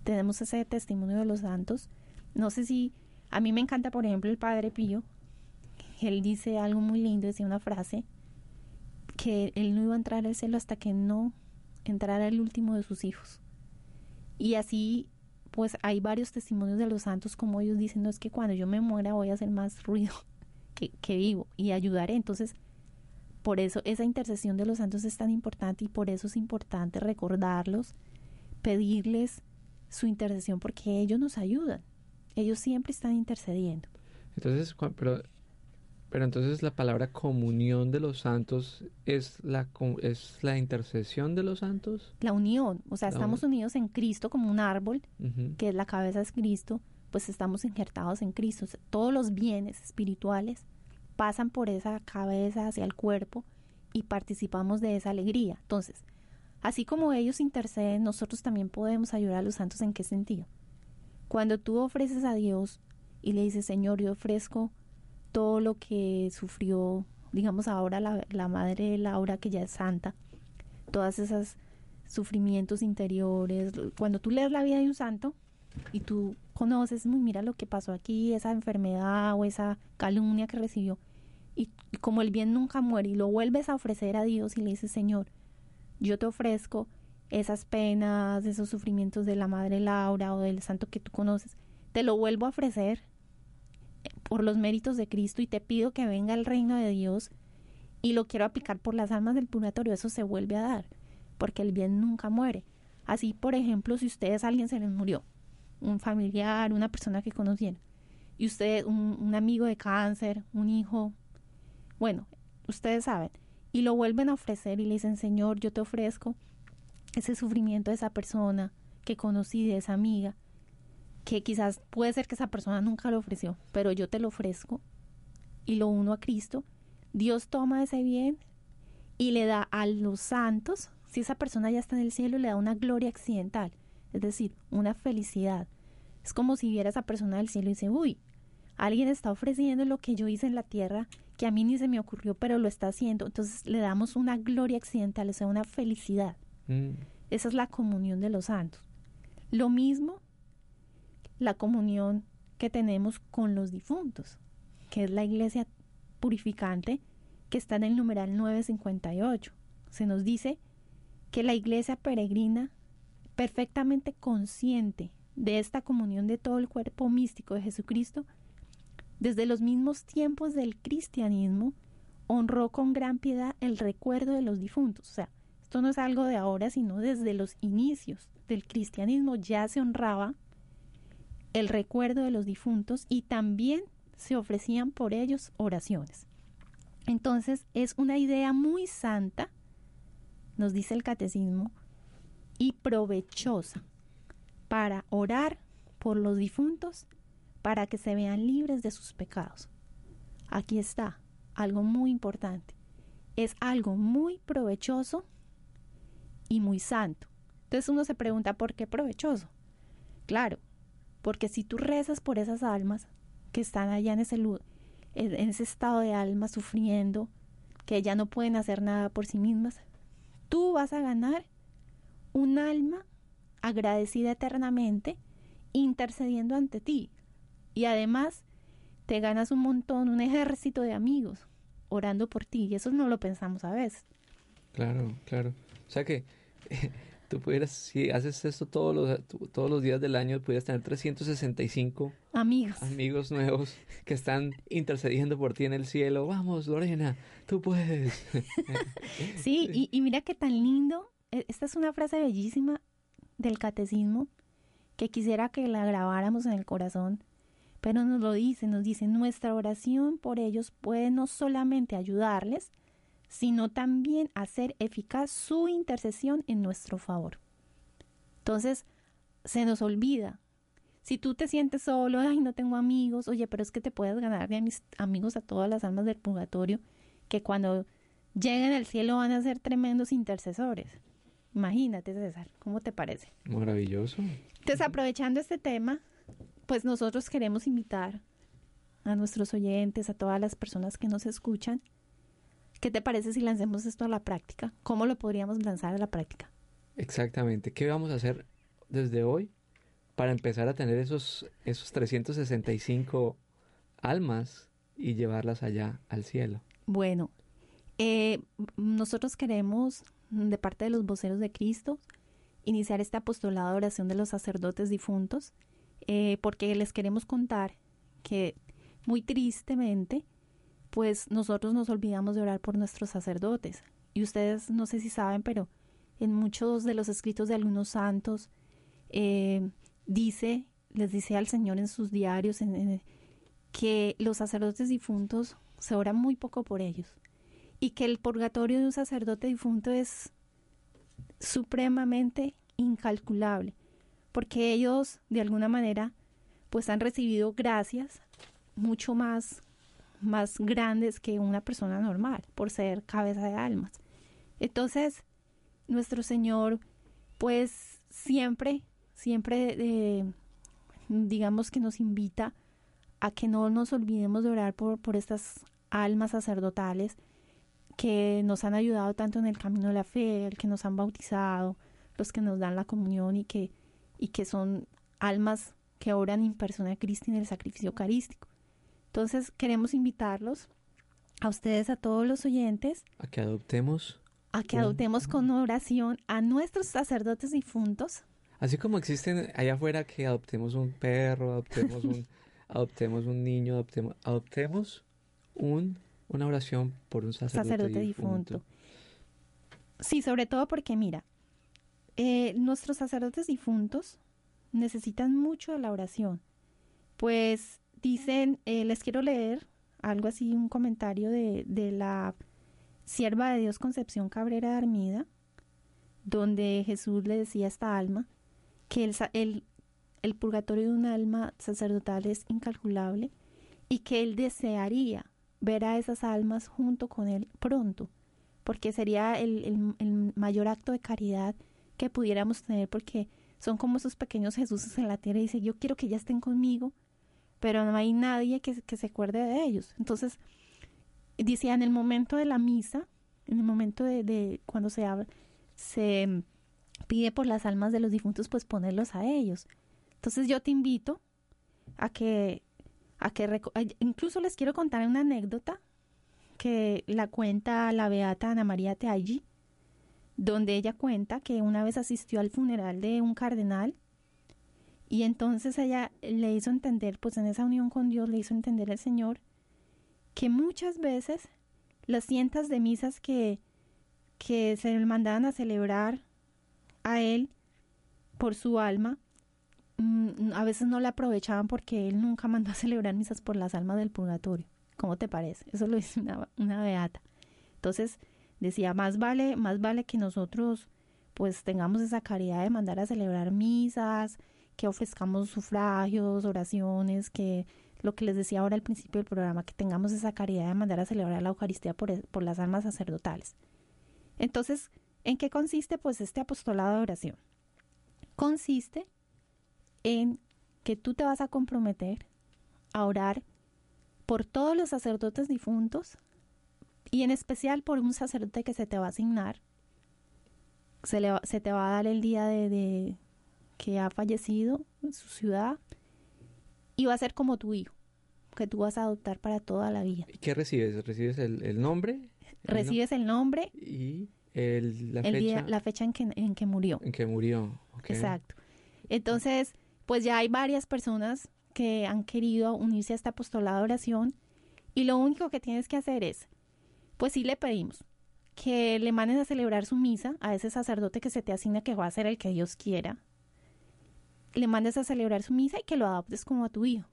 Tenemos ese testimonio de los santos. No sé si, a mí me encanta, por ejemplo, el Padre Pío. Él dice algo muy lindo, decía una frase, que él no iba a entrar al cielo hasta que no entrara el último de sus hijos. Y así, pues hay varios testimonios de los santos como ellos dicen, no es que cuando yo me muera voy a hacer más ruido que, que vivo y ayudaré. Entonces, por eso esa intercesión de los santos es tan importante y por eso es importante recordarlos, pedirles su intercesión porque ellos nos ayudan. Ellos siempre están intercediendo. Entonces, pero, pero entonces la palabra comunión de los santos es la, es la intercesión de los santos. La unión, o sea, La estamos unidos en Cristo como un árbol, que es la cabeza es Cristo, pues estamos injertados en Cristo. O sea, todos los bienes espirituales pasan por esa cabeza hacia el cuerpo y participamos de esa alegría. Entonces, así como ellos interceden, nosotros también podemos ayudar a los santos en qué sentido. Cuando tú ofreces a Dios y le dices, Señor, yo ofrezco todo lo que sufrió, digamos ahora la, la madre de Laura, que ya es santa, todas esas sufrimientos interiores, cuando tú lees la vida de un santo y tú conoces, "Uy, mira lo que pasó aquí, esa enfermedad o esa calumnia que recibió, y, y como el bien nunca muere y lo vuelves a ofrecer a Dios y le dices, Señor, yo te ofrezco esas penas, esos sufrimientos de la Madre Laura o del santo que tú conoces, te lo vuelvo a ofrecer por los méritos de Cristo y te pido que venga el reino de Dios y lo quiero aplicar por las almas del purgatorio, eso se vuelve a dar, porque el bien nunca muere. Así, por ejemplo, si ustedes alguien se les murió, un familiar, una persona que conocieron, y usted, un, un amigo de cáncer, un hijo, bueno, ustedes saben, y lo vuelven a ofrecer y le dicen, Señor, yo te ofrezco ese sufrimiento de esa persona que conocí, de esa amiga, que quizás puede ser que esa persona nunca lo ofreció, pero yo te lo ofrezco y lo uno a Cristo, Dios toma ese bien y le da a los santos, si esa persona ya está en el cielo, le da una gloria accidental, es decir, una felicidad. Es como si viera a esa persona del cielo y dice, uy, alguien está ofreciendo lo que yo hice en la tierra, que a mí ni se me ocurrió, pero lo está haciendo. Entonces le damos una gloria accidental, o sea, una felicidad. Mm. Esa es la comunión de los santos. Lo mismo la comunión que tenemos con los difuntos, que es la iglesia purificante que está en el numeral 958. Se nos dice que la iglesia peregrina, perfectamente consciente de esta comunión de todo el cuerpo místico de Jesucristo, desde los mismos tiempos del cristianismo, honró con gran piedad el recuerdo de los difuntos. O sea, esto no es algo de ahora, sino desde los inicios del cristianismo ya se honraba el recuerdo de los difuntos y también se ofrecían por ellos oraciones. Entonces es una idea muy santa, nos dice el catecismo, y provechosa para orar por los difuntos para que se vean libres de sus pecados. Aquí está algo muy importante. Es algo muy provechoso y muy santo. Entonces uno se pregunta, ¿por qué provechoso? Claro, porque si tú rezas por esas almas que están allá en ese, en ese estado de alma sufriendo, que ya no pueden hacer nada por sí mismas, tú vas a ganar un alma agradecida eternamente, intercediendo ante ti. Y además te ganas un montón, un ejército de amigos orando por ti. Y eso no lo pensamos a veces. Claro, claro. O sea que tú pudieras, si haces esto todos los, todos los días del año, pudieras tener 365 amigos. amigos nuevos que están intercediendo por ti en el cielo. Vamos, Lorena, tú puedes. sí, y, y mira qué tan lindo. E, Esta es una frase bellísima del catecismo que quisiera que la grabáramos en el corazón. Pero nos lo dice, nos dice, nuestra oración por ellos puede no solamente ayudarles, sino también hacer eficaz su intercesión en nuestro favor. Entonces, se nos olvida. Si tú te sientes solo, ay, no tengo amigos, oye, pero es que te puedes ganar de mis amigos a todas las almas del purgatorio, que cuando lleguen al cielo van a ser tremendos intercesores. Imagínate, César, ¿cómo te parece? Maravilloso. Entonces, aprovechando este tema, pues nosotros queremos invitar a nuestros oyentes, a todas las personas que nos escuchan, ¿Qué te parece si lancemos esto a la práctica? ¿Cómo lo podríamos lanzar a la práctica? Exactamente. ¿Qué vamos a hacer desde hoy para empezar a tener esos, esos 365 almas y llevarlas allá al cielo? Bueno, eh, nosotros queremos, de parte de los voceros de Cristo, iniciar este apostolado de oración de los sacerdotes difuntos, eh, porque les queremos contar que muy tristemente, pues nosotros nos olvidamos de orar por nuestros sacerdotes. Y ustedes no sé si saben, pero en muchos de los escritos de algunos santos eh, dice, les dice al Señor en sus diarios que los sacerdotes difuntos se ora muy poco por ellos y que el purgatorio de un sacerdote difunto es supremamente incalculable porque ellos de alguna manera pues han recibido gracias mucho más más grandes que una persona normal por ser cabeza de almas. Entonces, nuestro Señor, pues siempre, siempre, eh, digamos que nos invita a que no nos olvidemos de orar por, por estas almas sacerdotales que nos han ayudado tanto en el camino de la fe, el que nos han bautizado, los que nos dan la comunión y que, y que son almas que oran en persona Cristo en el sacrificio eucarístico. Entonces queremos invitarlos a ustedes, a todos los oyentes, a que adoptemos a que Un- adoptemos con oración a nuestros sacerdotes difuntos. Así como existen allá afuera que adoptemos un perro, adoptemos un, adoptemos un niño, adoptemos, adoptemos un, una oración por un sacerdote, sacerdote difunto. Sí, sobre todo porque mira, eh, nuestros sacerdotes difuntos necesitan mucho de la oración. Pues dicen, eh, les quiero leer algo así, un comentario de, de la sierva de Dios Concepción Cabrera Armida, donde Jesús le decía a esta alma que el, el, el purgatorio de un alma sacerdotal es incalculable y que él desearía ver a esas almas junto con él pronto, porque sería el, el- el mayor acto de caridad que pudiéramos tener, porque son como esos pequeños Jesuses en la tierra y dice, yo quiero que ya estén conmigo, pero no hay nadie que, que se acuerde de ellos. Entonces, decía, en el momento de la misa, en el momento de, de cuando se habla, se mm, pide por las almas de los difuntos, pues ponerlos a ellos. Entonces yo te invito a que, a que incluso les quiero contar una anécdota que la cuenta la beata Ana María Teaggi, donde ella cuenta que una vez asistió al funeral de un cardenal y entonces ella le hizo entender, pues en esa unión con Dios le hizo entender al Señor que muchas veces las cientos de misas que, que se le mandaban a celebrar a él por su alma, mm, a veces no la aprovechaban porque él nunca mandó a celebrar misas por las almas del purgatorio. ¿Cómo te parece? Eso lo dice una, una beata. Entonces decía, más vale, más vale que nosotros pues tengamos esa caridad de mandar a celebrar misas, que ofrezcamos sufragios, oraciones, que lo que les decía ahora al principio del programa, que tengamos esa caridad de mandar a celebrar la Eucaristía por, e, por las almas sacerdotales. Entonces, ¿en qué consiste pues este apostolado de oración? Consiste en que tú te vas a comprometer a orar por todos los sacerdotes difuntos y en especial por un sacerdote que se te va a asignar. Se, le se te va a dar el día de que ha fallecido en su ciudad y va a ser como tu hijo, que tú vas a adoptar para toda la vida. ¿Y qué recibes? ¿Recibes el, el nombre? Recibes el nombre, y el, la el fecha día, la fecha en que, en que murió. en que murió. ok. Exacto. Entonces, pues ya hay varias personas que han querido unirse a este apostolado de oración y lo único que tienes que hacer es, pues sí le pedimos que le manden a celebrar su misa a ese sacerdote que se te asigna que va a ser el que Dios quiera. Le mandes a celebrar su misa y que lo adoptes como a tu hijo.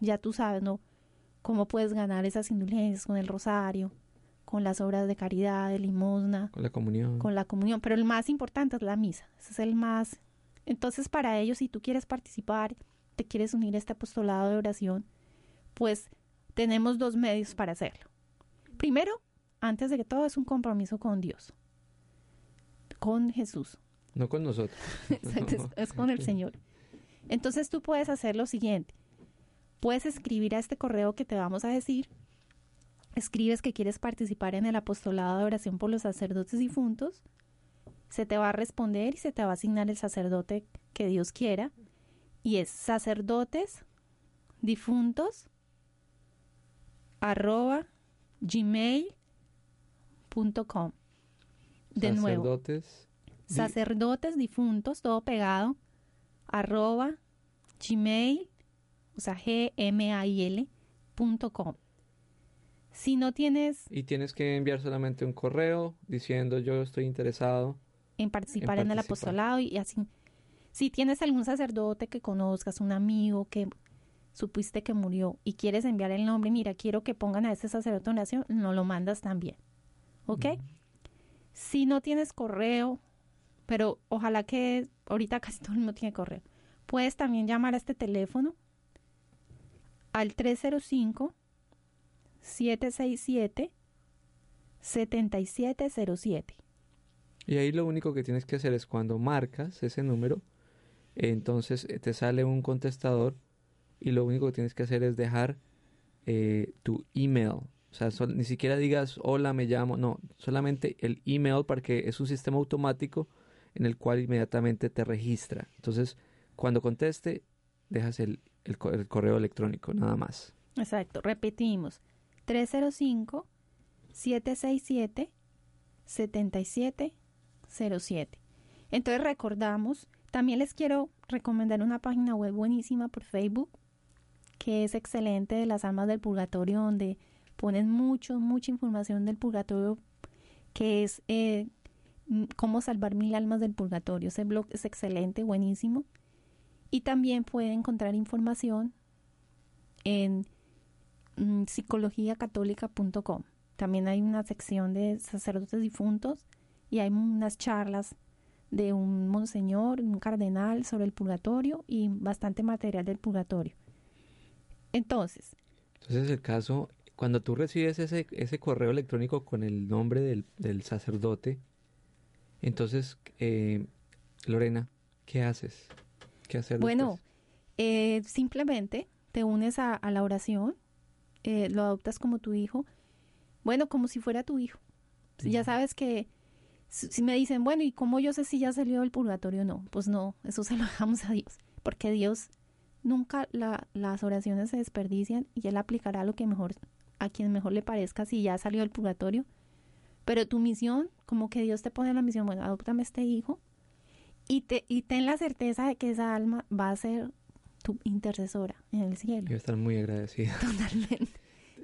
Ya tú sabes, ¿no? Cómo puedes ganar esas indulgencias con el rosario, con las obras de caridad, de limosna, Con la comunión. con la comunión, pero el más importante es la misa, ese es el más. Entonces, para ello, si tú quieres participar, te quieres unir a este apostolado de oración, pues tenemos dos medios para hacerlo. Primero, antes de que todo, es un compromiso con Dios, con Jesús, No con nosotros. Exacto, es, es con el Señor. Entonces tú puedes hacer lo siguiente. Puedes escribir a este correo que te vamos a decir. Escribes que quieres participar en el apostolado de oración por los sacerdotes difuntos. Se te va a responder y se te va a asignar el sacerdote que Dios quiera. Y es sacerdotes difuntos arroba gmail.com. De nuevo Sacerdotes. di- sacerdotes difuntos, todo pegado, arroba gmail, o sea, gmail punto com. Si no tienes Y tienes que enviar solamente un correo diciendo yo estoy interesado. en participar en, el apostolado y así, si tienes algún sacerdote que conozcas, un amigo que supiste que murió y quieres enviar el nombre, mira, quiero que pongan a ese sacerdote en oración, no lo mandas también. ¿Ok? Si no tienes correo, pero ojalá que ahorita casi todo el mundo tiene correo, puedes también llamar a este teléfono al 305 767 7707. Y ahí lo único que tienes que hacer es cuando marcas ese número, entonces eh, te sale un contestador y lo único que tienes que hacer es dejar eh, tu email. O sea, ni siquiera digas hola, me llamo, no, solamente el email porque es un sistema automático en el cual inmediatamente te registra. Entonces, cuando conteste, dejas el, el co- el correo electrónico, nada más. Exacto, repetimos. 305 767 7707. Entonces recordamos, también les quiero recomendar una página web buenísima por Facebook, que es excelente de las almas del purgatorio, donde ponen mucho, mucha información del purgatorio, que es eh, cómo salvar mil almas del purgatorio. Ese blog es excelente, buenísimo. Y también pueden encontrar información en mm, psicologiacatólica.com. También hay una sección de sacerdotes difuntos y hay unas charlas de un monseñor, un cardenal sobre el purgatorio y bastante material del purgatorio. Entonces, Entonces el caso, cuando tú recibes ese, ese correo electrónico con el nombre del, del sacerdote, entonces, eh, Lorena, ¿qué haces? ¿Qué hacer bueno, eh, simplemente te unes a, a la oración, eh, lo adoptas como tu hijo, bueno, como si fuera tu hijo. Ya sabes que si me dicen, bueno, ¿y cómo yo sé si ya salió del purgatorio? No, pues no, eso se lo dejamos a Dios, porque Dios nunca la- las oraciones se desperdician y Él aplicará lo que mejor, a quien mejor le parezca si ya salió del purgatorio. Pero tu misión, como que Dios te pone la misión, bueno, adóptame este hijo y, te, y ten la certeza de que esa alma va a ser tu intercesora en el cielo. Yo estar muy agradecida. Totalmente.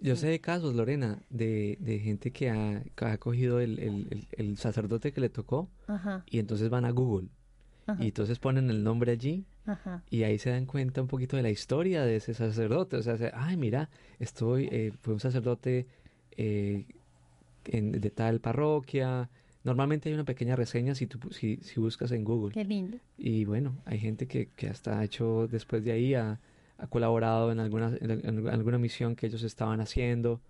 Yo sé de casos, Lorena, de, de gente que ha, que ha cogido el, el- el- el sacerdote que le tocó Ajá. y entonces van a Google Ajá. y entonces ponen el nombre allí Ajá. y ahí se dan cuenta un poquito de la historia de ese sacerdote. O sea, se- ay, mira, estoy, eh, fue un sacerdote eh, en- de tal parroquia. Normalmente hay una pequeña reseña si, tú, si, si buscas en Google. Qué lindo. Y bueno, hay gente que, que hasta ha hecho después de ahí, ha, ha colaborado en alguna, en, alguna misión que ellos estaban haciendo.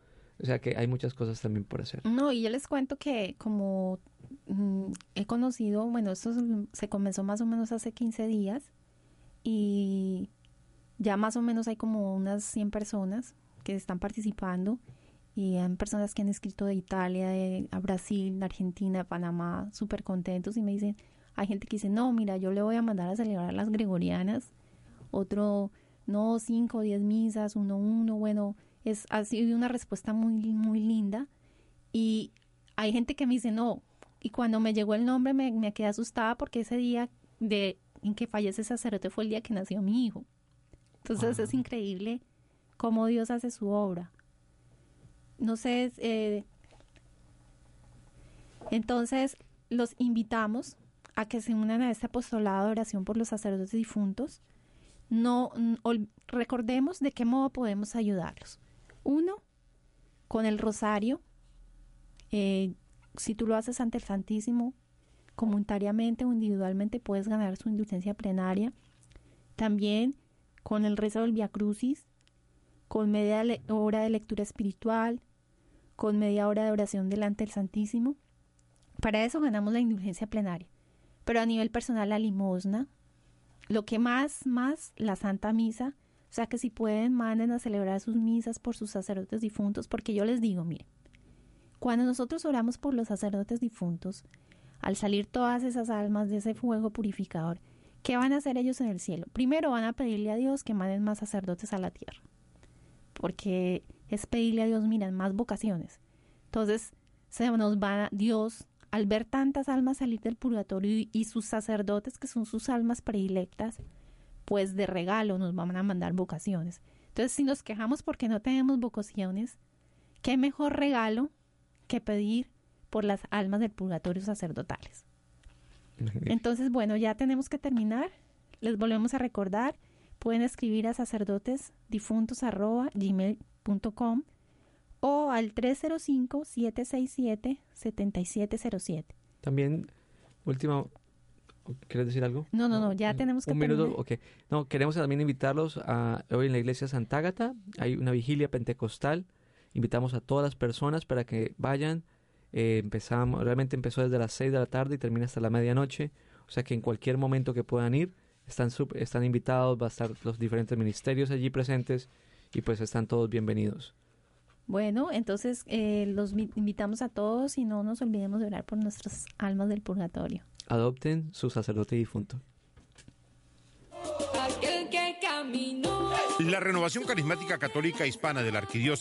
O sea que hay muchas cosas también por hacer. No, y yo les cuento que como mm, he conocido, bueno, esto se- se comenzó más o menos hace 15 días y ya más o menos hay como unas 100 personas que están participando y hay personas que han escrito de Italia, de a Brasil, de Argentina, de Panamá, súper contentos y me dicen, hay gente que dice, no, mira, yo le voy a mandar a celebrar las gregorianas, otro, no, 5 o 10 misas, uno, uno, bueno, es, ha sido una respuesta muy, muy linda. Y hay gente que me dice, no, y cuando me llegó el nombre me, me quedé asustada porque ese día de, en que fallece sacerdote fue el día que nació mi hijo. Entonces es increíble cómo Dios hace su obra. No sé, eh, entonces los invitamos a que se unan a este apostolado de oración por los sacerdotes difuntos. No recordemos de qué modo podemos ayudarlos. Uno, con el rosario. eh, si tú lo haces ante el Santísimo, comunitariamente o individualmente, puedes ganar su indulgencia plenaria. También con el rezo del Via Crucis, con media hora de lectura espiritual, con media hora de oración delante del Santísimo. Para eso ganamos la indulgencia plenaria. Pero a nivel personal, la limosna, lo que más, más, la Santa Misa. O sea que si pueden, manden a celebrar sus misas por sus sacerdotes difuntos, porque yo les digo, mire, cuando nosotros oramos por los sacerdotes difuntos, al salir todas esas almas de ese fuego purificador, ¿qué van a hacer ellos en el cielo? Primero van a pedirle a Dios que manden más sacerdotes a la tierra, porque es pedirle a Dios, miren, más vocaciones. Entonces, se nos va Dios, al ver tantas almas salir del purgatorio y, y sus sacerdotes, que son sus almas predilectas, pues de regalo nos van a mandar vocaciones. Entonces, si nos quejamos porque no tenemos vocaciones, ¿qué mejor regalo que pedir por las almas del purgatorio sacerdotales? Entonces, bueno, ya tenemos que terminar. Les volvemos a recordar. Pueden escribir a sacerdotesdifuntos.gmail.com o al 305-767-7707. También, última, ¿quieres decir algo? No, no, no, ya tenemos que Un minuto, terminar. ok. No, queremos también invitarlos a hoy en la iglesia Santa Ágata. Hay una vigilia pentecostal. Invitamos a todas las personas para que vayan. Eh, empezamos, realmente empezó desde las 6 de la tarde y termina hasta la medianoche. O sea que en cualquier momento que puedan ir, están, están invitados, va a estar los diferentes ministerios allí presentes y pues están todos bienvenidos. Bueno, entonces eh, los invitamos a todos y no nos olvidemos de orar por nuestras almas del purgatorio. Adopten su sacerdote difunto. La renovación carismática católica hispana de la arquidiócesis